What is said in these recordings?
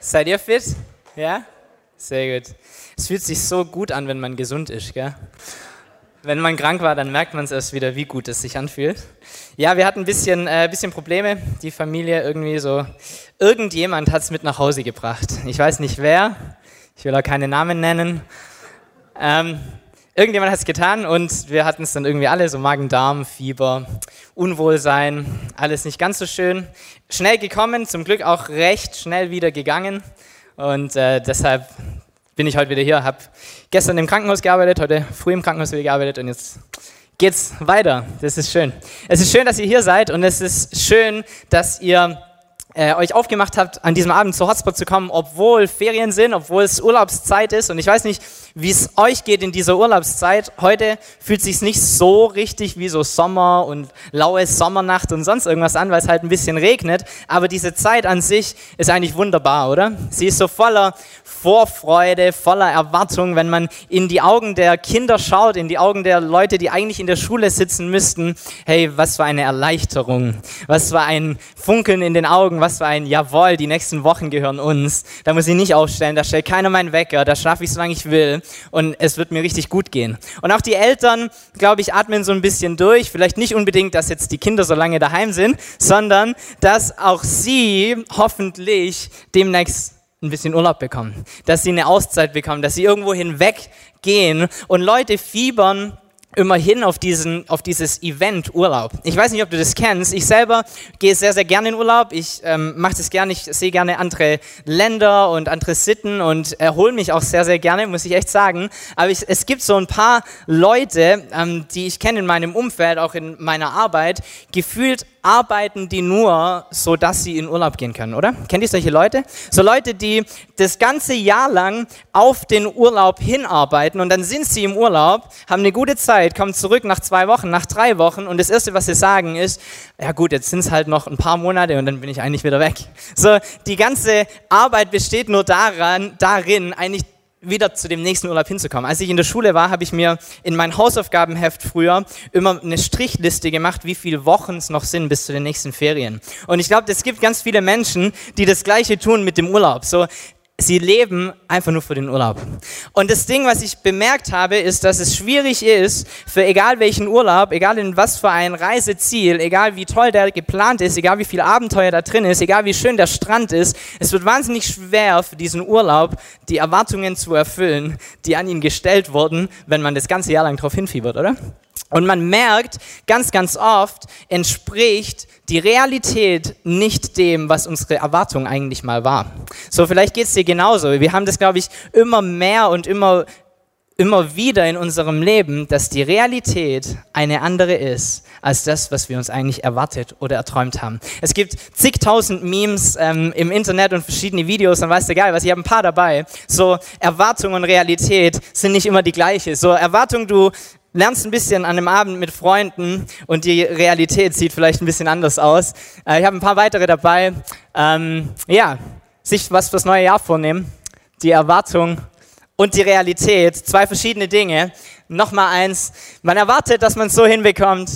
Seid ihr fit? Ja? Sehr gut. Es fühlt sich so gut an, wenn man gesund ist, gell? Wenn man krank war, dann merkt man es erst wieder, wie gut es sich anfühlt. Ja, wir hatten ein bisschen, äh, bisschen Probleme. Die Familie irgendwie so, irgendjemand hat es mit nach Hause gebracht. Ich weiß nicht wer, ich will auch keine Namen nennen. Ähm, irgendjemand hat es getan und wir hatten es dann irgendwie alle, so Magen-Darm, Fieber, Unwohlsein, alles nicht ganz so schön. Schnell gekommen, zum Glück auch recht schnell wieder gegangen und äh, deshalb bin ich heute wieder hier. Habe gestern im Krankenhaus gearbeitet, heute früh im Krankenhaus wieder gearbeitet und jetzt geht's weiter. Das ist schön. Es ist schön, dass ihr hier seid und es ist schön, dass ihr äh, euch aufgemacht habt, an diesem Abend zu Hotspot zu kommen, obwohl Ferien sind, obwohl es Urlaubszeit ist. Und ich weiß nicht, wie es euch geht in dieser Urlaubszeit. Heute fühlt sich nicht so richtig wie so Sommer und laue Sommernacht und sonst irgendwas an, weil es halt ein bisschen regnet. Aber diese Zeit an sich ist eigentlich wunderbar, oder? Sie ist so voller Vorfreude, voller Erwartung, wenn man in die Augen der Kinder schaut, in die Augen der Leute, die eigentlich in der Schule sitzen müssten. Hey, was für eine Erleichterung, was für ein Funkeln in den Augen, was für ein Jawohl, die nächsten Wochen gehören uns. Da muss ich nicht aufstellen, da stellt keiner meinen Wecker, da schlafe ich so lange ich will und es wird mir richtig gut gehen. Und auch die Eltern, glaube ich, atmen so ein bisschen durch. Vielleicht nicht unbedingt, dass jetzt die Kinder so lange daheim sind, sondern dass auch sie hoffentlich demnächst ein bisschen Urlaub bekommen, dass sie eine Auszeit bekommen, dass sie irgendwo hinweggehen und Leute fiebern immerhin auf, diesen, auf dieses Event Urlaub. Ich weiß nicht, ob du das kennst. Ich selber gehe sehr, sehr gerne in Urlaub. Ich ähm, mache das gerne. Ich sehe gerne andere Länder und andere Sitten und erhole mich auch sehr, sehr gerne, muss ich echt sagen. Aber ich, es gibt so ein paar Leute, ähm, die ich kenne in meinem Umfeld, auch in meiner Arbeit, gefühlt arbeiten die nur, so dass sie in Urlaub gehen können, oder? Kennt ihr solche Leute? So Leute, die das ganze Jahr lang auf den Urlaub hinarbeiten und dann sind sie im Urlaub, haben eine gute Zeit, kommen zurück nach zwei Wochen, nach drei Wochen und das Erste, was sie sagen, ist, ja gut, jetzt sind es halt noch ein paar Monate und dann bin ich eigentlich wieder weg. So, die ganze Arbeit besteht nur daran, darin, eigentlich wieder zu dem nächsten Urlaub hinzukommen. Als ich in der Schule war, habe ich mir in mein Hausaufgabenheft früher immer eine Strichliste gemacht, wie viele Wochen es noch sind bis zu den nächsten Ferien. Und ich glaube, es gibt ganz viele Menschen, die das Gleiche tun mit dem Urlaub. So, sie leben einfach nur für den Urlaub. Und das Ding, was ich bemerkt habe, ist, dass es schwierig ist, für egal welchen Urlaub, egal in was für ein Reiseziel, egal wie toll der geplant ist, egal wie viel Abenteuer da drin ist, egal wie schön der Strand ist, es wird wahnsinnig schwer für diesen Urlaub, die Erwartungen zu erfüllen, die an ihn gestellt wurden, wenn man das ganze Jahr lang drauf hinfiebert, oder? Und man merkt ganz, ganz oft, entspricht die Realität nicht dem, was unsere Erwartung eigentlich mal war. So, vielleicht geht es dir genauso. Wir haben das, glaube ich, immer mehr und immer, immer wieder in unserem Leben, dass die Realität eine andere ist als das, was wir uns eigentlich erwartet oder erträumt haben. Es gibt zigtausend Memes ähm, im Internet und verschiedene Videos, dann weißt du geil, was ich habe ein paar dabei. So Erwartung und Realität sind nicht immer die gleiche. So Erwartung, du lernst ein bisschen an einem Abend mit Freunden und die Realität sieht vielleicht ein bisschen anders aus. Äh, ich habe ein paar weitere dabei. Ähm, ja, sich was fürs neue Jahr vornehmen, die Erwartung und die Realität, zwei verschiedene Dinge. Nochmal eins, man erwartet, dass man es so hinbekommt,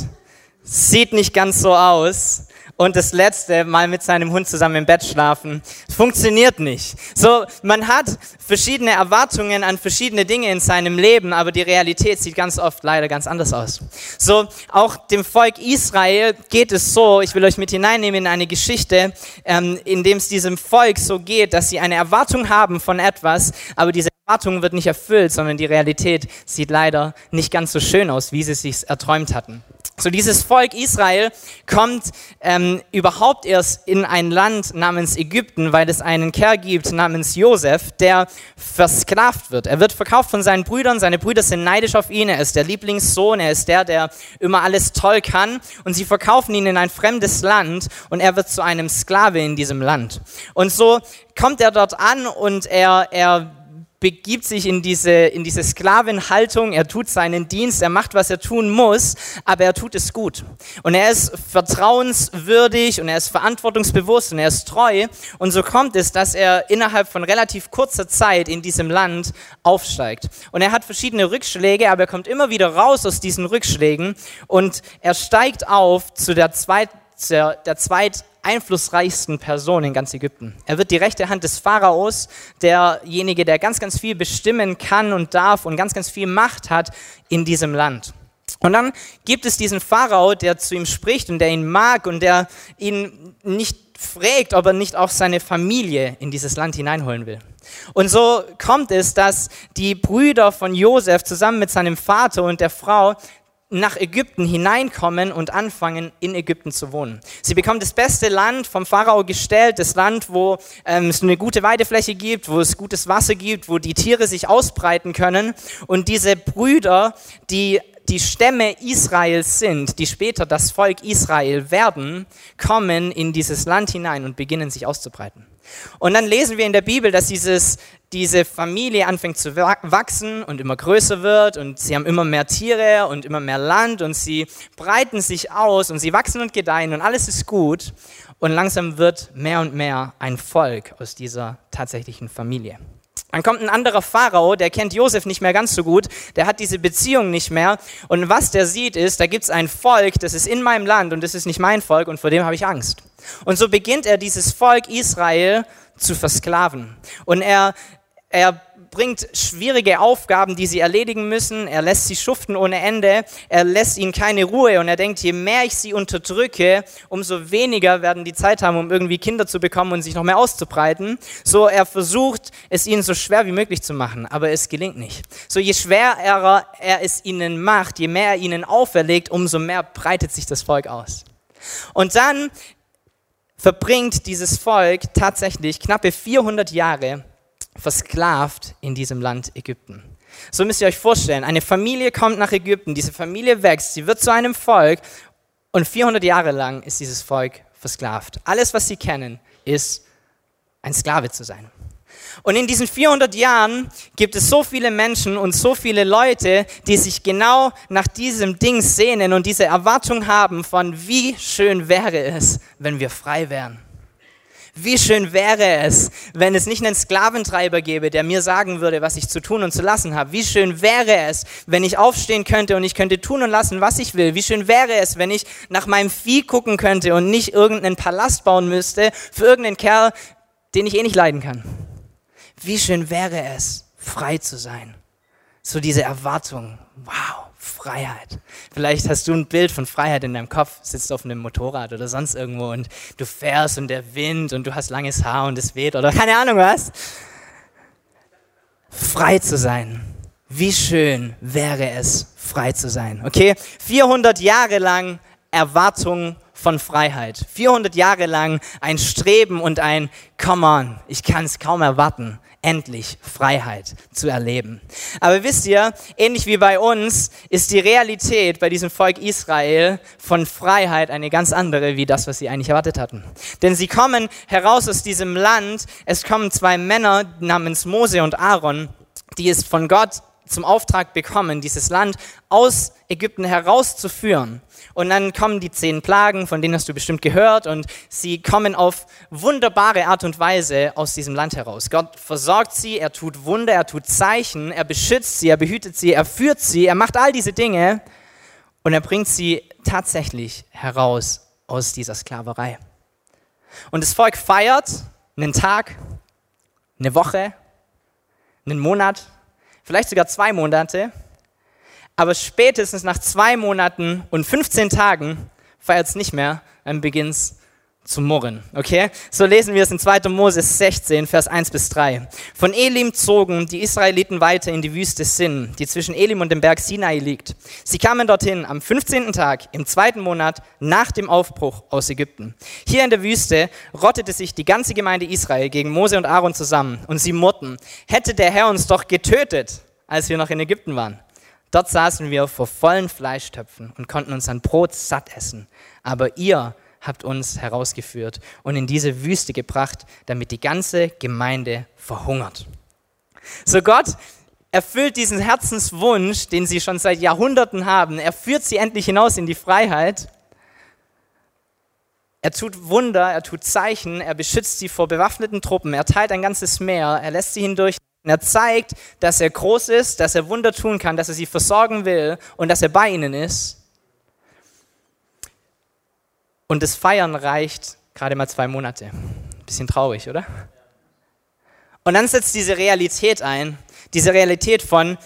sieht nicht ganz so aus. Und das letzte, mal mit seinem Hund zusammen im Bett schlafen, funktioniert nicht. So, man hat verschiedene Erwartungen an verschiedene Dinge in seinem Leben, aber die Realität sieht ganz oft leider ganz anders aus. So, auch dem Volk Israel geht es so, ich will euch mit hineinnehmen in eine Geschichte, ähm, in dem es diesem Volk so geht, dass sie eine Erwartung haben von etwas, aber diese Erwartung wird nicht erfüllt, sondern die Realität sieht leider nicht ganz so schön aus, wie sie es sich erträumt hatten. So dieses Volk Israel kommt ähm, überhaupt erst in ein Land namens Ägypten, weil es einen Kerl gibt namens Josef, der versklavt wird. Er wird verkauft von seinen Brüdern, seine Brüder sind neidisch auf ihn, er ist der Lieblingssohn, er ist der, der immer alles toll kann und sie verkaufen ihn in ein fremdes Land und er wird zu einem Sklave in diesem Land. Und so kommt er dort an und er, er begibt sich in diese, in diese Sklavenhaltung, er tut seinen Dienst, er macht, was er tun muss, aber er tut es gut. Und er ist vertrauenswürdig und er ist verantwortungsbewusst und er ist treu. Und so kommt es, dass er innerhalb von relativ kurzer Zeit in diesem Land aufsteigt. Und er hat verschiedene Rückschläge, aber er kommt immer wieder raus aus diesen Rückschlägen und er steigt auf zu der, zweit, der, der zweit einflussreichsten Person in ganz Ägypten. Er wird die rechte Hand des Pharaos, derjenige, der ganz, ganz viel bestimmen kann und darf und ganz, ganz viel Macht hat in diesem Land. Und dann gibt es diesen Pharao, der zu ihm spricht und der ihn mag und der ihn nicht fragt, ob er nicht auch seine Familie in dieses Land hineinholen will. Und so kommt es, dass die Brüder von Josef zusammen mit seinem Vater und der Frau nach Ägypten hineinkommen und anfangen, in Ägypten zu wohnen. Sie bekommen das beste Land vom Pharao gestellt, das Land, wo ähm, es eine gute Weidefläche gibt, wo es gutes Wasser gibt, wo die Tiere sich ausbreiten können. Und diese Brüder, die die Stämme Israels sind, die später das Volk Israel werden, kommen in dieses Land hinein und beginnen sich auszubreiten. Und dann lesen wir in der Bibel, dass dieses, diese Familie anfängt zu wachsen und immer größer wird und sie haben immer mehr Tiere und immer mehr Land und sie breiten sich aus und sie wachsen und gedeihen und alles ist gut. Und langsam wird mehr und mehr ein Volk aus dieser tatsächlichen Familie. Dann kommt ein anderer Pharao, der kennt Josef nicht mehr ganz so gut, der hat diese Beziehung nicht mehr. Und was der sieht ist, da gibt es ein Volk, das ist in meinem Land und das ist nicht mein Volk und vor dem habe ich Angst. Und so beginnt er dieses Volk Israel zu versklaven. Und er, er bringt schwierige Aufgaben, die sie erledigen müssen. Er lässt sie schuften ohne Ende. Er lässt ihnen keine Ruhe und er denkt, je mehr ich sie unterdrücke, umso weniger werden die Zeit haben, um irgendwie Kinder zu bekommen und sich noch mehr auszubreiten. So er versucht, es ihnen so schwer wie möglich zu machen, aber es gelingt nicht. So je schwerer er es ihnen macht, je mehr er ihnen auferlegt, umso mehr breitet sich das Volk aus. Und dann verbringt dieses Volk tatsächlich knappe 400 Jahre versklavt in diesem Land Ägypten. So müsst ihr euch vorstellen, eine Familie kommt nach Ägypten, diese Familie wächst, sie wird zu einem Volk und 400 Jahre lang ist dieses Volk versklavt. Alles, was sie kennen, ist ein Sklave zu sein. Und in diesen 400 Jahren gibt es so viele Menschen und so viele Leute, die sich genau nach diesem Ding sehnen und diese Erwartung haben von, wie schön wäre es, wenn wir frei wären. Wie schön wäre es, wenn es nicht einen Sklaventreiber gäbe, der mir sagen würde, was ich zu tun und zu lassen habe. Wie schön wäre es, wenn ich aufstehen könnte und ich könnte tun und lassen, was ich will. Wie schön wäre es, wenn ich nach meinem Vieh gucken könnte und nicht irgendeinen Palast bauen müsste für irgendeinen Kerl, den ich eh nicht leiden kann. Wie schön wäre es, frei zu sein. So diese Erwartung. Wow. Freiheit. Vielleicht hast du ein Bild von Freiheit in deinem Kopf, sitzt auf einem Motorrad oder sonst irgendwo und du fährst und der Wind und du hast langes Haar und es weht oder keine Ahnung was. Frei zu sein. Wie schön wäre es, frei zu sein. Okay? 400 Jahre lang Erwartung von Freiheit. 400 Jahre lang ein Streben und ein Come on, ich kann es kaum erwarten endlich Freiheit zu erleben. Aber wisst ihr, ähnlich wie bei uns ist die Realität bei diesem Volk Israel von Freiheit eine ganz andere wie das, was sie eigentlich erwartet hatten. Denn sie kommen heraus aus diesem Land, es kommen zwei Männer namens Mose und Aaron, die es von Gott zum Auftrag bekommen, dieses Land aus Ägypten herauszuführen. Und dann kommen die zehn Plagen, von denen hast du bestimmt gehört, und sie kommen auf wunderbare Art und Weise aus diesem Land heraus. Gott versorgt sie, er tut Wunder, er tut Zeichen, er beschützt sie, er behütet sie, er führt sie, er macht all diese Dinge und er bringt sie tatsächlich heraus aus dieser Sklaverei. Und das Volk feiert einen Tag, eine Woche, einen Monat, vielleicht sogar zwei Monate. Aber spätestens nach zwei Monaten und 15 Tagen feiert es nicht mehr, dann beginnt es zu murren. Okay? So lesen wir es in 2. Mose 16, Vers 1 bis 3. Von Elim zogen die Israeliten weiter in die Wüste Sin, die zwischen Elim und dem Berg Sinai liegt. Sie kamen dorthin am 15. Tag im zweiten Monat nach dem Aufbruch aus Ägypten. Hier in der Wüste rottete sich die ganze Gemeinde Israel gegen Mose und Aaron zusammen und sie murrten, hätte der Herr uns doch getötet, als wir noch in Ägypten waren. Dort saßen wir vor vollen Fleischtöpfen und konnten uns an Brot satt essen. Aber ihr habt uns herausgeführt und in diese Wüste gebracht, damit die ganze Gemeinde verhungert. So Gott erfüllt diesen Herzenswunsch, den sie schon seit Jahrhunderten haben. Er führt sie endlich hinaus in die Freiheit. Er tut Wunder, er tut Zeichen, er beschützt sie vor bewaffneten Truppen, er teilt ein ganzes Meer, er lässt sie hindurch er zeigt, dass er groß ist, dass er Wunder tun kann, dass er sie versorgen will und dass er bei ihnen ist. Und das Feiern reicht Gerade mal zwei Monate. Bisschen traurig, oder? Und dann setzt diese Realität ein, diese Realität von,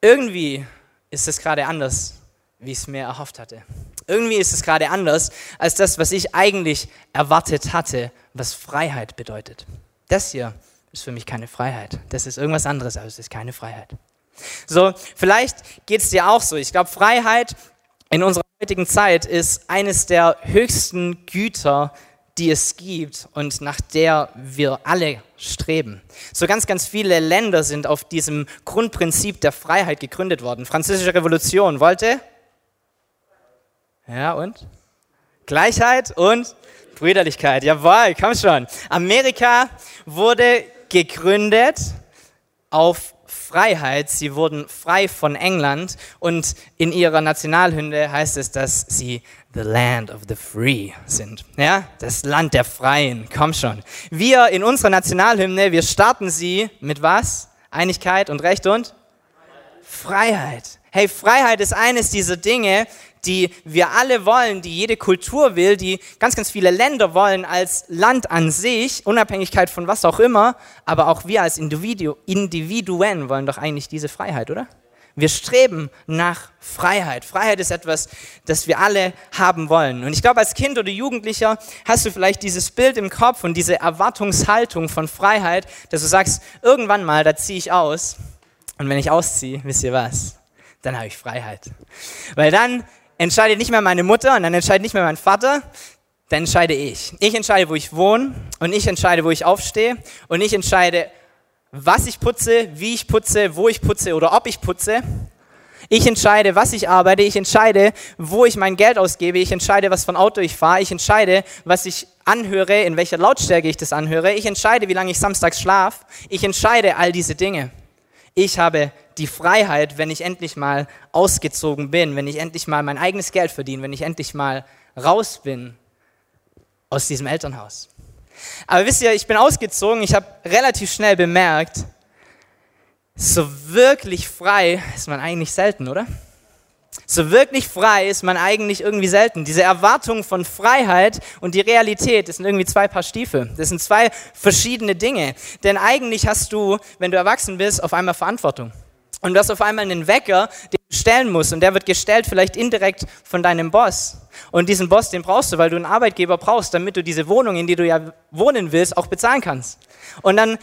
irgendwie ist es gerade anders, wie ich es mir erhofft hatte. Irgendwie ist es gerade anders als das, was ich eigentlich erwartet hatte, was Freiheit bedeutet. Das hier ist für mich keine Freiheit. Das ist irgendwas anderes, aber es ist keine Freiheit. So, vielleicht geht es dir auch so. Ich glaube, Freiheit in unserer heutigen Zeit ist eines der höchsten Güter, die es gibt und nach der wir alle streben. So ganz, ganz viele Länder sind auf diesem Grundprinzip der Freiheit gegründet worden. Französische Revolution wollte? Ja, und? Gleichheit und Brüderlichkeit. Jawohl, komm schon. Amerika wurde gegründet auf Freiheit. Sie wurden frei von England und in ihrer Nationalhymne heißt es, dass sie the land of the free sind. Ja, das Land der Freien. Komm schon. Wir in unserer Nationalhymne, wir starten sie mit was? Einigkeit und Recht und Freiheit. Hey, Freiheit ist eines dieser Dinge, die wir alle wollen, die jede Kultur will, die ganz, ganz viele Länder wollen als Land an sich, Unabhängigkeit von was auch immer, aber auch wir als Individu Individuen wollen doch eigentlich diese Freiheit, oder? Wir streben nach Freiheit. Freiheit ist etwas, das wir alle haben wollen. Und ich glaube, als Kind oder Jugendlicher hast du vielleicht dieses Bild im Kopf und diese Erwartungshaltung von Freiheit, dass du sagst, irgendwann mal, da ziehe ich aus. Und wenn ich ausziehe, wisst ihr was? Dann habe ich Freiheit. Weil dann entscheidet nicht mehr meine Mutter und dann entscheidet nicht mehr mein Vater, dann entscheide ich. Ich entscheide, wo ich wohne und ich entscheide, wo ich aufstehe und ich entscheide, was ich putze, wie ich putze, wo ich putze oder ob ich putze. Ich entscheide, was ich arbeite, ich entscheide, wo ich mein Geld ausgebe, ich entscheide, was für ein Auto ich fahre, ich entscheide, was ich anhöre, in welcher Lautstärke ich das anhöre, ich entscheide, wie lange ich samstags schlafe, ich entscheide all diese Dinge. Ich habe die Freiheit, wenn ich endlich mal ausgezogen bin, wenn ich endlich mal mein eigenes Geld verdiene, wenn ich endlich mal raus bin aus diesem Elternhaus. Aber wisst ihr, ich bin ausgezogen, ich habe relativ schnell bemerkt, so wirklich frei ist man eigentlich selten, oder? So wirklich frei ist man eigentlich irgendwie selten. Diese Erwartung von Freiheit und die Realität, das sind irgendwie zwei Paar Stiefel. Das sind zwei verschiedene Dinge. Denn eigentlich hast du, wenn du erwachsen bist, auf einmal Verantwortung. Und du hast auf einmal einen Wecker, den du stellen musst. Und der wird gestellt vielleicht indirekt von deinem Boss. Und diesen Boss, den brauchst du, weil du einen Arbeitgeber brauchst, damit du diese Wohnung, in die du ja wohnen willst, auch bezahlen kannst. Und dann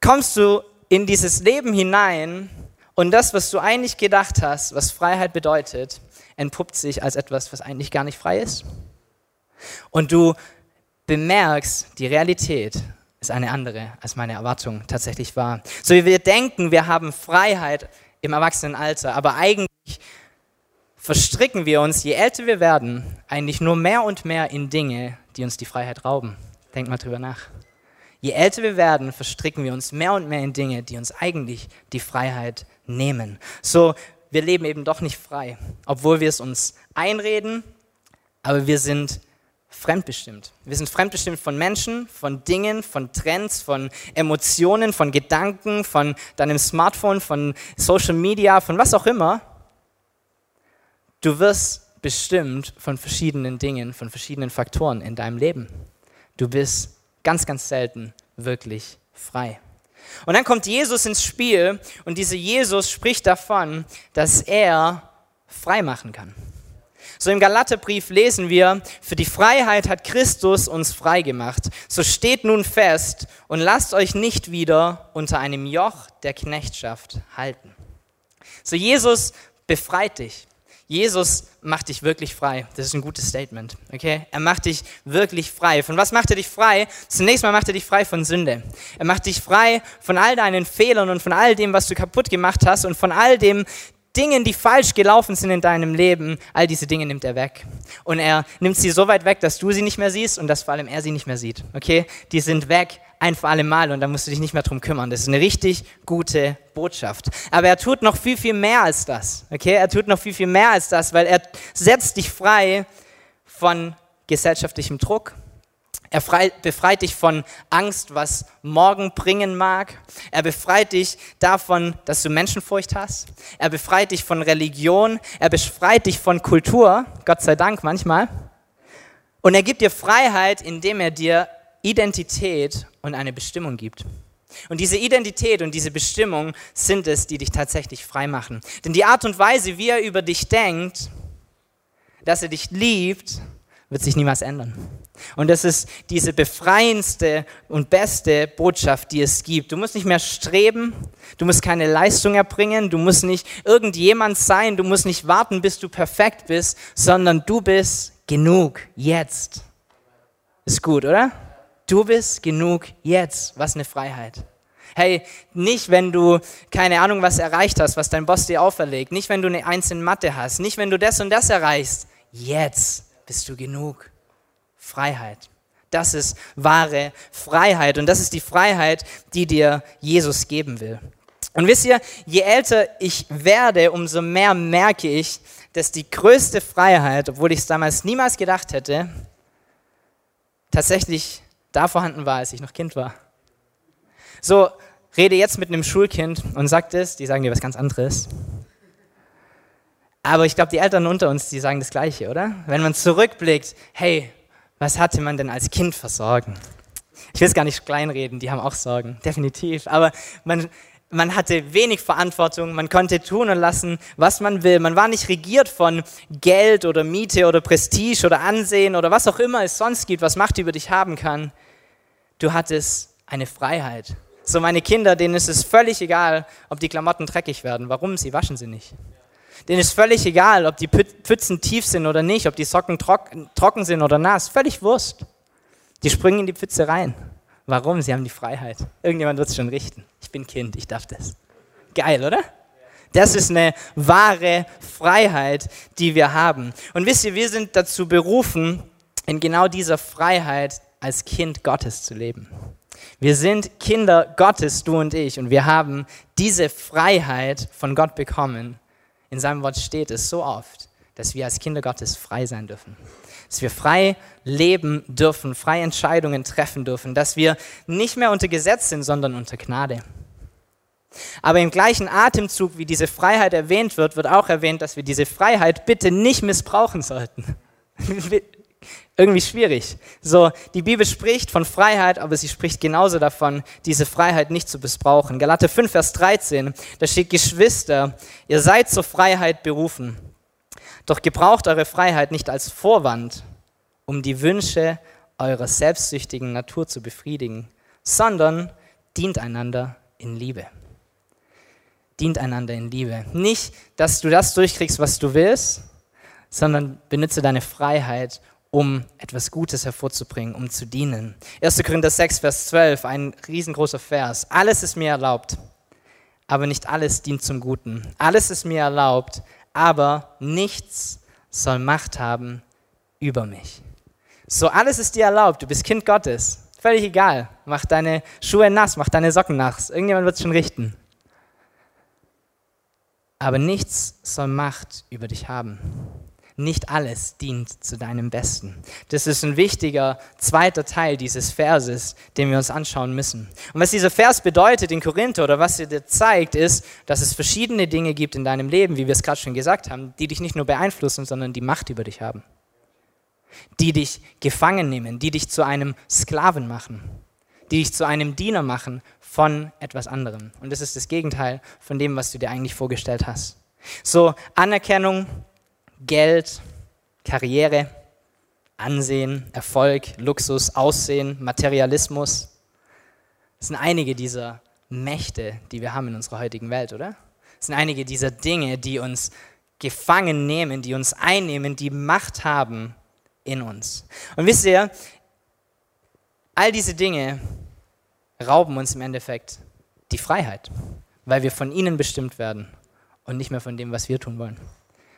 kommst du in dieses Leben hinein und das, was du eigentlich gedacht hast, was Freiheit bedeutet, entpuppt sich als etwas, was eigentlich gar nicht frei ist. Und du bemerkst, die Realität ist eine andere, als meine Erwartung tatsächlich war. So wie wir denken, wir haben Freiheit im Erwachsenenalter, aber eigentlich verstricken wir uns, je älter wir werden, eigentlich nur mehr und mehr in Dinge, die uns die Freiheit rauben. Denk mal drüber nach. Je älter wir werden, verstricken wir uns mehr und mehr in Dinge, die uns eigentlich die Freiheit nehmen. So, wir leben eben doch nicht frei, obwohl wir es uns einreden, aber wir sind fremdbestimmt. Wir sind fremdbestimmt von Menschen, von Dingen, von Trends, von Emotionen, von Gedanken, von deinem Smartphone, von Social Media, von was auch immer. Du wirst bestimmt von verschiedenen Dingen, von verschiedenen Faktoren in deinem Leben. Du bist ganz, ganz selten wirklich frei. Und dann kommt Jesus ins Spiel und dieser Jesus spricht davon, dass er frei machen kann. So im Galaterbrief lesen wir, für die Freiheit hat Christus uns frei gemacht. So steht nun fest und lasst euch nicht wieder unter einem Joch der Knechtschaft halten. So Jesus befreit dich. Jesus macht dich wirklich frei. Das ist ein gutes Statement. Okay? Er macht dich wirklich frei. Von was macht er dich frei? Zunächst mal macht er dich frei von Sünde. Er macht dich frei von all deinen Fehlern und von all dem, was du kaputt gemacht hast und von all dem, Dingen, die falsch gelaufen sind in deinem Leben, all diese Dinge nimmt er weg. Und er nimmt sie so weit weg, dass du sie nicht mehr siehst und dass vor allem er sie nicht mehr sieht. Okay? Die sind weg, ein für alle Mal und da musst du dich nicht mehr drum kümmern. Das ist eine richtig gute Botschaft. Aber er tut noch viel, viel mehr als das. Okay? Er tut noch viel, viel mehr als das, weil er setzt dich frei von gesellschaftlichem Druck, er befreit dich von Angst, was morgen bringen mag. Er befreit dich davon, dass du Menschenfurcht hast. Er befreit dich von Religion. Er befreit dich von Kultur, Gott sei Dank manchmal. Und er gibt dir Freiheit, indem er dir Identität und eine Bestimmung gibt. Und diese Identität und diese Bestimmung sind es, die dich tatsächlich frei machen. Denn die Art und Weise, wie er über dich denkt, dass er dich liebt, wird sich niemals ändern. Und das ist diese befreiendste und beste Botschaft, die es gibt. Du musst nicht mehr streben, du musst keine Leistung erbringen, du musst nicht irgendjemand sein, du musst nicht warten, bis du perfekt bist, sondern du bist genug jetzt. Ist gut, oder? Du bist genug jetzt. Was eine Freiheit. Hey, nicht wenn du keine Ahnung was erreicht hast, was dein Boss dir auferlegt, nicht wenn du eine Eins in Mathe hast, nicht wenn du das und das erreichst. Jetzt bist du genug. Freiheit. Das ist wahre Freiheit und das ist die Freiheit, die dir Jesus geben will. Und wisst ihr, je älter ich werde, umso mehr merke ich, dass die größte Freiheit, obwohl ich es damals niemals gedacht hätte, tatsächlich da vorhanden war, als ich noch Kind war. So, rede jetzt mit einem Schulkind und sagt es, die sagen dir was ganz anderes. Aber ich glaube, die Eltern unter uns, die sagen das Gleiche, oder? Wenn man zurückblickt, hey, was hatte man denn als Kind für Sorgen? Ich will es gar nicht kleinreden, die haben auch Sorgen, definitiv. Aber man, man hatte wenig Verantwortung, man konnte tun und lassen, was man will. Man war nicht regiert von Geld oder Miete oder Prestige oder Ansehen oder was auch immer es sonst gibt, was Macht über dich haben kann. Du hattest eine Freiheit. So meine Kinder, denen ist es völlig egal, ob die Klamotten dreckig werden. Warum? Sie waschen sie nicht. Denen ist völlig egal, ob die Pfützen tief sind oder nicht, ob die Socken trocken sind oder nass. Völlig Wurst. Die springen in die Pfütze rein. Warum? Sie haben die Freiheit. Irgendjemand wird es schon richten. Ich bin Kind, ich darf das. Geil, oder? Das ist eine wahre Freiheit, die wir haben. Und wisst ihr, wir sind dazu berufen, in genau dieser Freiheit als Kind Gottes zu leben. Wir sind Kinder Gottes, du und ich, und wir haben diese Freiheit von Gott bekommen. In seinem Wort steht es so oft, dass wir als Kinder Gottes frei sein dürfen dass wir frei leben dürfen, frei Entscheidungen treffen dürfen, dass wir nicht mehr unter Gesetz sind, sondern unter Gnade. Aber im gleichen Atemzug, wie diese Freiheit erwähnt wird, wird auch erwähnt, dass wir diese Freiheit bitte nicht missbrauchen sollten. Irgendwie schwierig. So, die Bibel spricht von Freiheit, aber sie spricht genauso davon, diese Freiheit nicht zu missbrauchen. Galate 5, Vers 13, da steht, Geschwister, ihr seid zur Freiheit berufen. Doch gebraucht eure Freiheit nicht als Vorwand, um die Wünsche eurer selbstsüchtigen Natur zu befriedigen, sondern dient einander in Liebe. Dient einander in Liebe. Nicht, dass du das durchkriegst, was du willst, sondern benutze deine Freiheit, um etwas Gutes hervorzubringen, um zu dienen. 1. Korinther 6, Vers 12, ein riesengroßer Vers. Alles ist mir erlaubt, aber nicht alles dient zum Guten. Alles ist mir erlaubt, aber nichts soll Macht haben über mich. So, alles ist dir erlaubt, du bist Kind Gottes. Völlig egal. Mach deine Schuhe nass, mach deine Socken nass. Irgendjemand wird es schon richten. Aber nichts soll Macht über dich haben. Nicht alles dient zu deinem Besten. Das ist ein wichtiger zweiter Teil dieses Verses, den wir uns anschauen müssen. Und was dieser Vers bedeutet in Korinther oder was er dir zeigt, ist, dass es verschiedene Dinge gibt in deinem Leben, wie wir es gerade schon gesagt haben, die dich nicht nur beeinflussen, sondern die Macht über dich haben. Die dich gefangen nehmen, die dich zu einem Sklaven machen, die dich zu einem Diener machen von etwas anderem. Und das ist das Gegenteil von dem, was du dir eigentlich vorgestellt hast. So Anerkennung, Geld, Karriere, Ansehen, Erfolg, Luxus, Aussehen, Materialismus. Das sind einige dieser Mächte, die wir haben in unserer heutigen Welt, oder? Das sind einige dieser Dinge, die uns gefangen nehmen, die uns einnehmen, die Macht haben in uns. Und wisst ihr, all diese Dinge rauben uns im Endeffekt die Freiheit, weil wir von ihnen bestimmt werden und nicht mehr von dem, was wir tun wollen.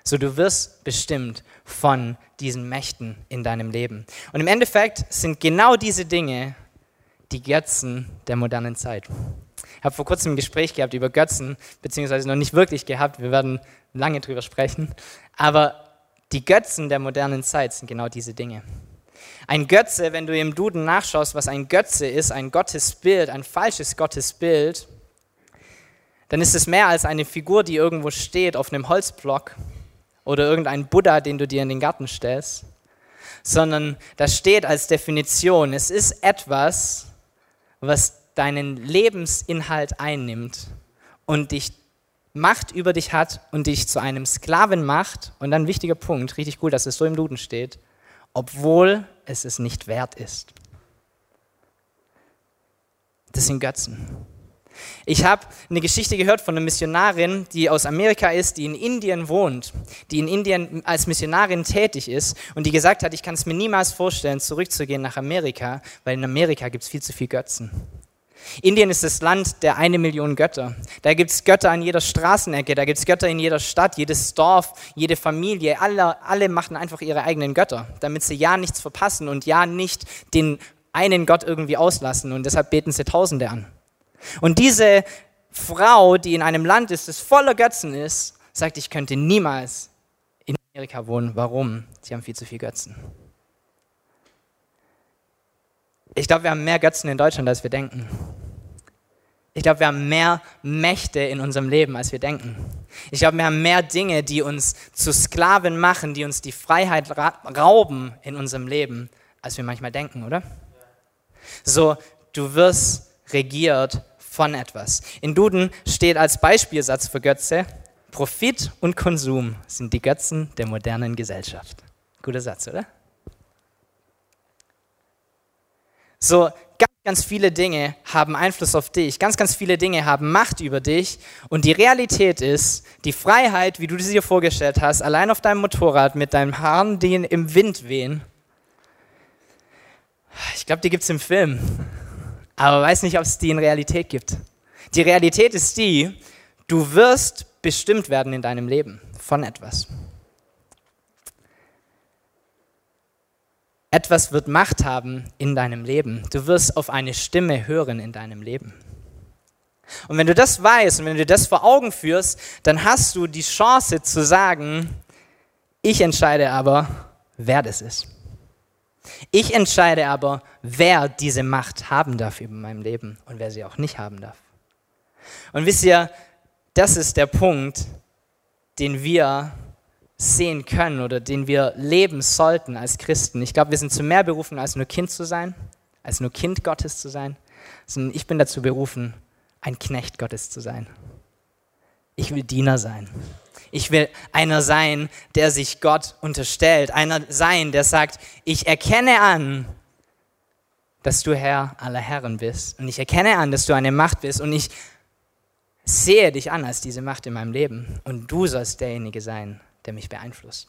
So, du wirst bestimmt von diesen Mächten in deinem Leben. Und im Endeffekt sind genau diese Dinge die Götzen der modernen Zeit. Ich habe vor kurzem ein Gespräch gehabt über Götzen, beziehungsweise noch nicht wirklich gehabt. Wir werden lange drüber sprechen. Aber die Götzen der modernen Zeit sind genau diese Dinge. Ein Götze, wenn du im Duden nachschaust, was ein Götze ist, ein Gottesbild, ein falsches Gottesbild, dann ist es mehr als eine Figur, die irgendwo steht auf einem Holzblock oder irgendein Buddha, den du dir in den Garten stellst, sondern da steht als Definition, es ist etwas, was deinen Lebensinhalt einnimmt und dich Macht über dich hat und dich zu einem Sklaven macht. Und dann wichtiger Punkt, richtig cool, dass es so im Duden steht, obwohl es es nicht wert ist. Das sind Götzen. Ich habe eine Geschichte gehört von einer Missionarin, die aus Amerika ist, die in Indien wohnt, die in Indien als Missionarin tätig ist und die gesagt hat, ich kann es mir niemals vorstellen, zurückzugehen nach Amerika, weil in Amerika gibt es viel zu viel Götzen. Indien ist das Land der eine Million Götter. Da gibt es Götter an jeder Straßenecke, da gibt es Götter in jeder Stadt, jedes Dorf, jede Familie. Alle, alle machen einfach ihre eigenen Götter, damit sie ja nichts verpassen und ja nicht den einen Gott irgendwie auslassen. Und deshalb beten sie Tausende an. Und diese Frau, die in einem Land ist, das voller Götzen ist, sagt, ich könnte niemals in Amerika wohnen. Warum? Sie haben viel zu viele Götzen. Ich glaube, wir haben mehr Götzen in Deutschland, als wir denken. Ich glaube, wir haben mehr Mächte in unserem Leben, als wir denken. Ich glaube, wir haben mehr Dinge, die uns zu Sklaven machen, die uns die Freiheit rauben in unserem Leben, als wir manchmal denken, oder? So, du wirst regiert von etwas. In Duden steht als Beispielsatz für Götze, Profit und Konsum sind die Götzen der modernen Gesellschaft. Guter Satz, oder? So, ganz, ganz viele Dinge haben Einfluss auf dich, ganz, ganz viele Dinge haben Macht über dich und die Realität ist, die Freiheit, wie du sie dir vorgestellt hast, allein auf deinem Motorrad mit deinen Haaren, die im Wind wehen, ich glaube, die gibt es im Film aber weiß nicht, ob es die in Realität gibt. Die Realität ist die, du wirst bestimmt werden in deinem Leben von etwas. Etwas wird Macht haben in deinem Leben. Du wirst auf eine Stimme hören in deinem Leben. Und wenn du das weißt und wenn du das vor Augen führst, dann hast du die Chance zu sagen, ich entscheide aber, wer das ist. Ich entscheide aber, wer diese Macht haben darf über mein Leben und wer sie auch nicht haben darf. Und wisst ihr, das ist der Punkt, den wir sehen können oder den wir leben sollten als Christen. Ich glaube, wir sind zu mehr berufen, als nur Kind zu sein, als nur Kind Gottes zu sein, sondern ich bin dazu berufen, ein Knecht Gottes zu sein. Ich will Diener sein. Ich will einer sein, der sich Gott unterstellt. Einer sein, der sagt, ich erkenne an, dass du Herr aller Herren bist. Und ich erkenne an, dass du eine Macht bist. Und ich sehe dich an als diese Macht in meinem Leben. Und du sollst derjenige sein, der mich beeinflusst.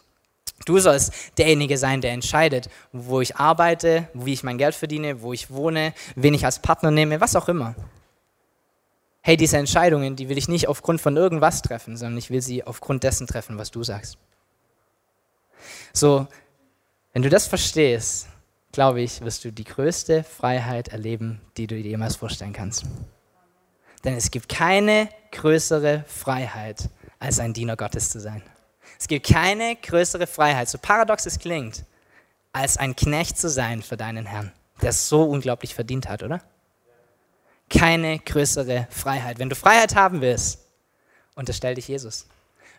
Du sollst derjenige sein, der entscheidet, wo ich arbeite, wie ich mein Geld verdiene, wo ich wohne, wen ich als Partner nehme, was auch immer hey, diese Entscheidungen, die will ich nicht aufgrund von irgendwas treffen, sondern ich will sie aufgrund dessen treffen, was du sagst. So, wenn du das verstehst, glaube ich, wirst du die größte Freiheit erleben, die du dir jemals vorstellen kannst. Denn es gibt keine größere Freiheit, als ein Diener Gottes zu sein. Es gibt keine größere Freiheit, so paradox es klingt, als ein Knecht zu sein für deinen Herrn, der es so unglaublich verdient hat, oder? Keine größere Freiheit. Wenn du Freiheit haben willst, unterstell dich Jesus.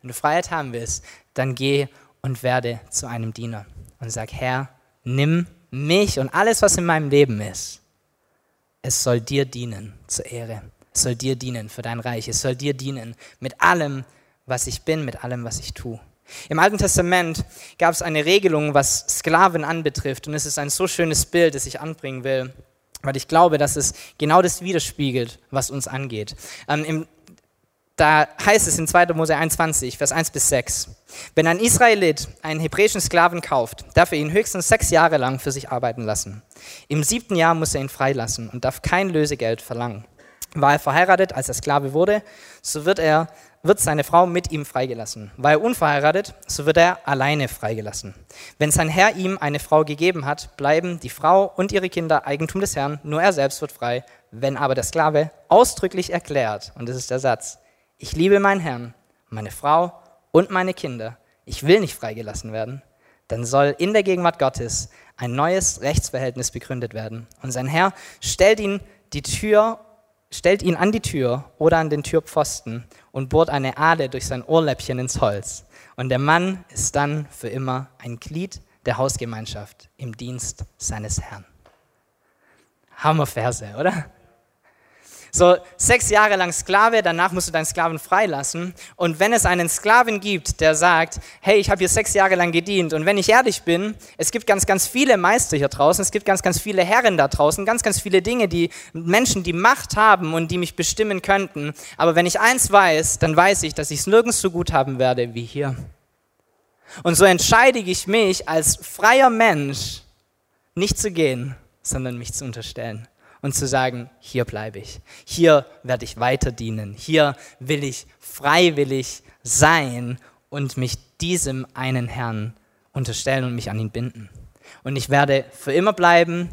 Wenn du Freiheit haben willst, dann geh und werde zu einem Diener und sag, Herr, nimm mich und alles, was in meinem Leben ist. Es soll dir dienen zur Ehre. Es soll dir dienen für dein Reich. Es soll dir dienen mit allem, was ich bin, mit allem, was ich tue. Im Alten Testament gab es eine Regelung, was Sklaven anbetrifft. Und es ist ein so schönes Bild, das ich anbringen will. Weil ich glaube, dass es genau das widerspiegelt, was uns angeht. Ähm, im, da heißt es in 2. Mose 21, Vers 1 bis 6, wenn ein Israelit einen hebräischen Sklaven kauft, darf er ihn höchstens sechs Jahre lang für sich arbeiten lassen. Im siebten Jahr muss er ihn freilassen und darf kein Lösegeld verlangen. War er verheiratet, als er Sklave wurde, so wird er wird seine Frau mit ihm freigelassen. War er unverheiratet, so wird er alleine freigelassen. Wenn sein Herr ihm eine Frau gegeben hat, bleiben die Frau und ihre Kinder Eigentum des Herrn, nur er selbst wird frei. Wenn aber der Sklave ausdrücklich erklärt, und das ist der Satz, ich liebe meinen Herrn, meine Frau und meine Kinder, ich will nicht freigelassen werden, dann soll in der Gegenwart Gottes ein neues Rechtsverhältnis begründet werden. Und sein Herr stellt ihn die Tür stellt ihn an die Tür oder an den Türpfosten und bohrt eine Ahle durch sein Ohrläppchen ins Holz. Und der Mann ist dann für immer ein Glied der Hausgemeinschaft im Dienst seines Herrn. Hammerverse, oder? So sechs Jahre lang Sklave, danach musst du deinen Sklaven freilassen. Und wenn es einen Sklaven gibt, der sagt, hey, ich habe hier sechs Jahre lang gedient und wenn ich ehrlich bin, es gibt ganz, ganz viele Meister hier draußen, es gibt ganz, ganz viele Herren da draußen, ganz, ganz viele Dinge, die Menschen, die Macht haben und die mich bestimmen könnten. Aber wenn ich eins weiß, dann weiß ich, dass ich es nirgends so gut haben werde wie hier. Und so entscheide ich mich als freier Mensch, nicht zu gehen, sondern mich zu unterstellen und zu sagen, hier bleibe ich, hier werde ich weiter dienen, hier will ich freiwillig sein und mich diesem einen Herrn unterstellen und mich an ihn binden. Und ich werde für immer bleiben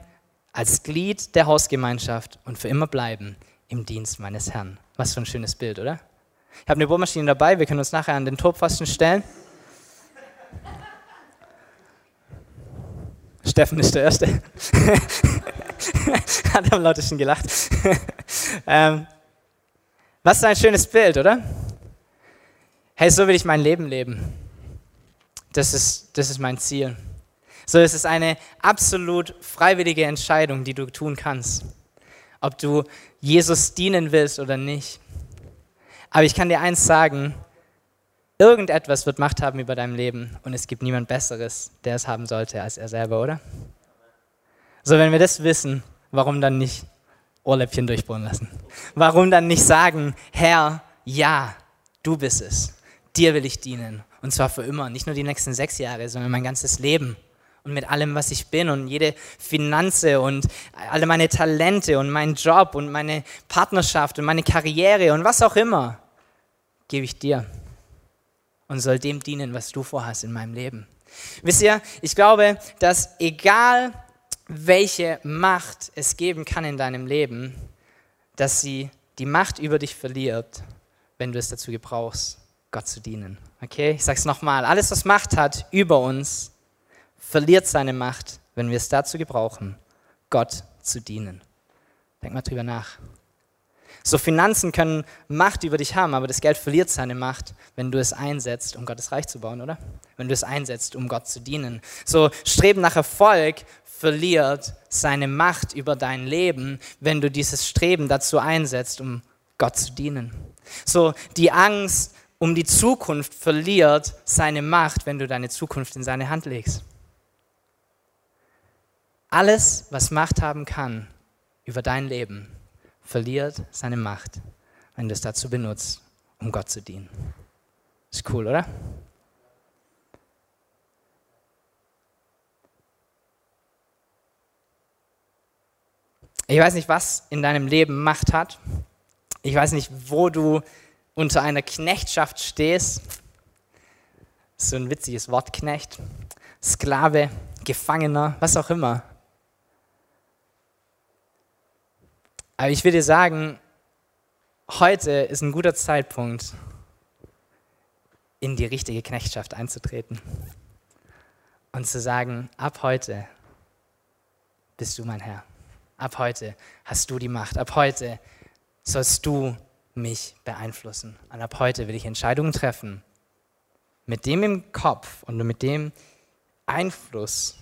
als Glied der Hausgemeinschaft und für immer bleiben im Dienst meines Herrn. Was für ein schönes Bild, oder? Ich habe eine Bohrmaschine dabei, wir können uns nachher an den Turpfosten stellen. Steffen ist der Erste. Hat am lautesten gelacht. ähm, was für ein schönes Bild, oder? Hey, so will ich mein Leben leben. Das ist, das ist mein Ziel. So, es ist eine absolut freiwillige Entscheidung, die du tun kannst. Ob du Jesus dienen willst oder nicht. Aber ich kann dir eins sagen, irgendetwas wird Macht haben über dein Leben und es gibt niemand Besseres, der es haben sollte als er selber, oder? So, wenn wir das wissen, warum dann nicht Ohrläppchen durchbohren lassen? Warum dann nicht sagen, Herr, ja, du bist es. Dir will ich dienen. Und zwar für immer. Nicht nur die nächsten sechs Jahre, sondern mein ganzes Leben. Und mit allem, was ich bin und jede Finanze und alle meine Talente und meinen Job und meine Partnerschaft und meine Karriere und was auch immer, gebe ich dir. Und soll dem dienen, was du vorhast in meinem Leben. Wisst ihr, ich glaube, dass egal welche Macht es geben kann in deinem Leben, dass sie die Macht über dich verliert, wenn du es dazu gebrauchst, Gott zu dienen. Okay, ich sage es nochmal. Alles, was Macht hat über uns, verliert seine Macht, wenn wir es dazu gebrauchen, Gott zu dienen. Denk mal drüber nach. So Finanzen können Macht über dich haben, aber das Geld verliert seine Macht, wenn du es einsetzt, um Gottes Reich zu bauen, oder? Wenn du es einsetzt, um Gott zu dienen. So Streben nach Erfolg verliert seine Macht über dein Leben, wenn du dieses Streben dazu einsetzt, um Gott zu dienen. So, die Angst um die Zukunft verliert seine Macht, wenn du deine Zukunft in seine Hand legst. Alles, was Macht haben kann über dein Leben, verliert seine Macht, wenn du es dazu benutzt, um Gott zu dienen. Ist cool, oder? Ich weiß nicht, was in deinem Leben Macht hat. Ich weiß nicht, wo du unter einer Knechtschaft stehst. So ein witziges Wort, Knecht. Sklave, Gefangener, was auch immer. Aber ich will dir sagen, heute ist ein guter Zeitpunkt, in die richtige Knechtschaft einzutreten. Und zu sagen, ab heute bist du mein Herr. Ab heute hast du die Macht. Ab heute sollst du mich beeinflussen. Und ab heute will ich Entscheidungen treffen. Mit dem im Kopf und mit dem Einfluss,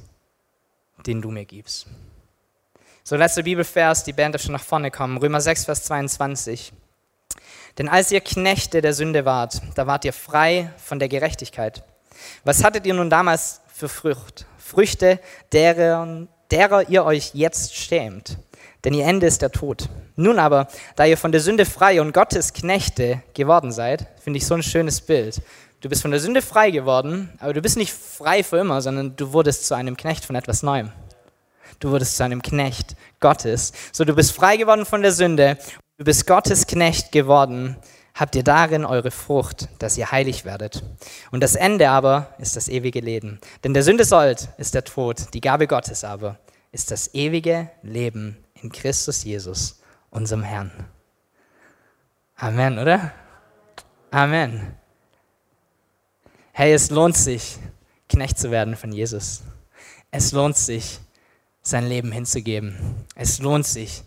den du mir gibst. So, letzter Bibelvers, die Band darf schon nach vorne kommen. Römer 6, Vers 22. Denn als ihr Knechte der Sünde wart, da wart ihr frei von der Gerechtigkeit. Was hattet ihr nun damals für Frucht? Früchte, deren, derer ihr euch jetzt schämt. Denn ihr Ende ist der Tod. Nun aber, da ihr von der Sünde frei und Gottes Knechte geworden seid, finde ich so ein schönes Bild. Du bist von der Sünde frei geworden, aber du bist nicht frei für immer, sondern du wurdest zu einem Knecht von etwas Neuem. Du wurdest zu einem Knecht Gottes. So, du bist frei geworden von der Sünde, du bist Gottes Knecht geworden habt ihr darin eure Frucht, dass ihr heilig werdet. Und das Ende aber ist das ewige Leben. Denn der Sünde Sold ist der Tod, die Gabe Gottes aber ist das ewige Leben in Christus Jesus, unserem Herrn. Amen, oder? Amen. Hey, es lohnt sich, Knecht zu werden von Jesus. Es lohnt sich, sein Leben hinzugeben. Es lohnt sich,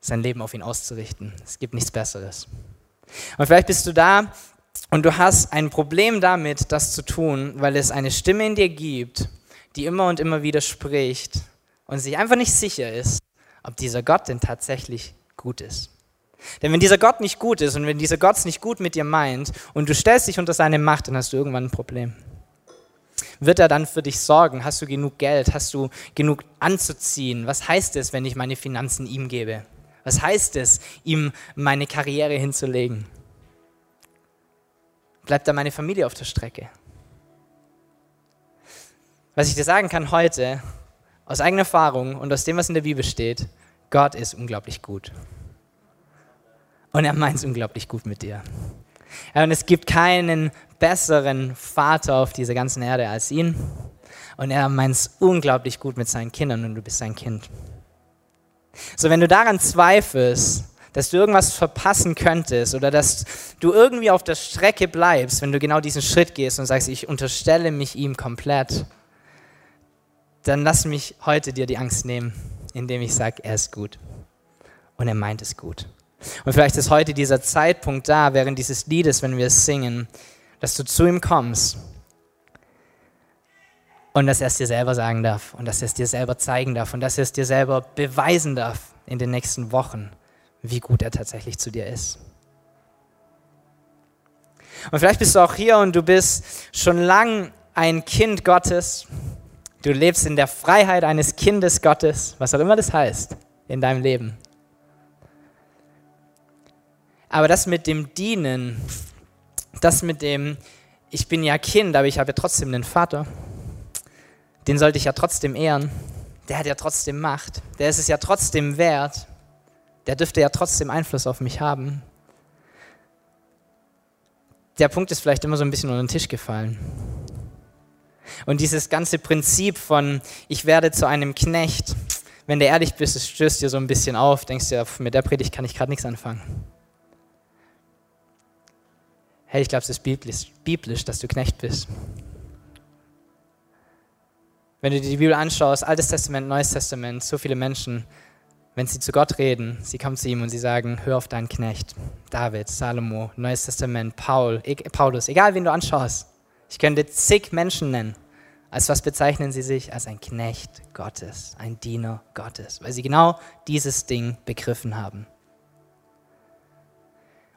sein Leben auf ihn auszurichten. Es gibt nichts Besseres. Und vielleicht bist du da und du hast ein Problem damit, das zu tun, weil es eine Stimme in dir gibt, die immer und immer wieder spricht und sich einfach nicht sicher ist, ob dieser Gott denn tatsächlich gut ist. Denn wenn dieser Gott nicht gut ist und wenn dieser Gott es nicht gut mit dir meint und du stellst dich unter seine Macht, dann hast du irgendwann ein Problem. Wird er dann für dich sorgen? Hast du genug Geld? Hast du genug anzuziehen? Was heißt es, wenn ich meine Finanzen ihm gebe? Was heißt es, ihm meine Karriere hinzulegen? Bleibt da meine Familie auf der Strecke? Was ich dir sagen kann heute, aus eigener Erfahrung und aus dem, was in der Bibel steht, Gott ist unglaublich gut. Und er meint es unglaublich gut mit dir. Und es gibt keinen besseren Vater auf dieser ganzen Erde als ihn. Und er meint es unglaublich gut mit seinen Kindern und du bist sein Kind. So, wenn du daran zweifelst, dass du irgendwas verpassen könntest oder dass du irgendwie auf der Strecke bleibst, wenn du genau diesen Schritt gehst und sagst, ich unterstelle mich ihm komplett, dann lass mich heute dir die Angst nehmen, indem ich sage, er ist gut und er meint es gut. Und vielleicht ist heute dieser Zeitpunkt da, während dieses Liedes, wenn wir es singen, dass du zu ihm kommst und dass er es dir selber sagen darf und dass er es dir selber zeigen darf und dass er es dir selber beweisen darf in den nächsten Wochen, wie gut er tatsächlich zu dir ist. Und vielleicht bist du auch hier und du bist schon lang ein Kind Gottes. Du lebst in der Freiheit eines Kindes Gottes, was auch immer das heißt in deinem Leben. Aber das mit dem Dienen, das mit dem, ich bin ja Kind, aber ich habe ja trotzdem einen Vater, den sollte ich ja trotzdem ehren. Der hat ja trotzdem Macht. Der ist es ja trotzdem wert. Der dürfte ja trotzdem Einfluss auf mich haben. Der Punkt ist vielleicht immer so ein bisschen unter den Tisch gefallen. Und dieses ganze Prinzip von, ich werde zu einem Knecht, wenn du ehrlich bist, stößt dir so ein bisschen auf, denkst du ja, mit der Predigt kann ich gerade nichts anfangen. Hey, ich glaube, es ist biblisch, biblisch, dass du Knecht bist. Wenn du dir die Bibel anschaust, Altes Testament, Neues Testament, so viele Menschen, wenn sie zu Gott reden, sie kommen zu ihm und sie sagen, hör auf deinen Knecht. David, Salomo, Neues Testament, Paul, e Paulus, egal wen du anschaust. Ich könnte zig Menschen nennen. Als was bezeichnen sie sich? Als ein Knecht Gottes, ein Diener Gottes, weil sie genau dieses Ding begriffen haben.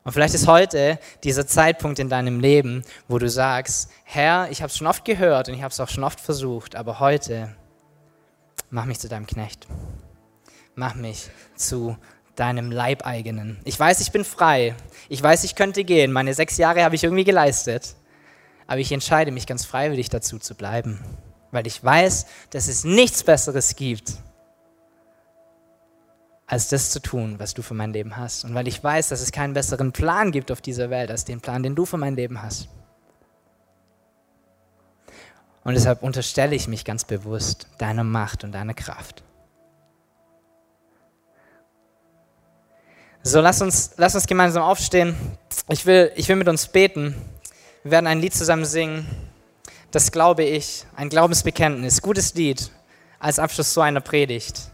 Und vielleicht ist heute dieser Zeitpunkt in deinem Leben, wo du sagst, Herr, ich habe es schon oft gehört und ich habe es auch schon oft versucht, aber heute mach mich zu deinem Knecht. Mach mich zu deinem Leibeigenen. Ich weiß, ich bin frei. Ich weiß, ich könnte gehen. Meine sechs Jahre habe ich irgendwie geleistet. Aber ich entscheide mich ganz freiwillig dazu zu bleiben, weil ich weiß, dass es nichts Besseres gibt, als das zu tun, was du für mein Leben hast. Und weil ich weiß, dass es keinen besseren Plan gibt auf dieser Welt, als den Plan, den du für mein Leben hast. Und deshalb unterstelle ich mich ganz bewusst deiner Macht und deiner Kraft. So, lass uns, lass uns gemeinsam aufstehen. Ich will, ich will mit uns beten. Wir werden ein Lied zusammen singen. Das glaube ich, ein Glaubensbekenntnis, gutes Lied als Abschluss so einer Predigt.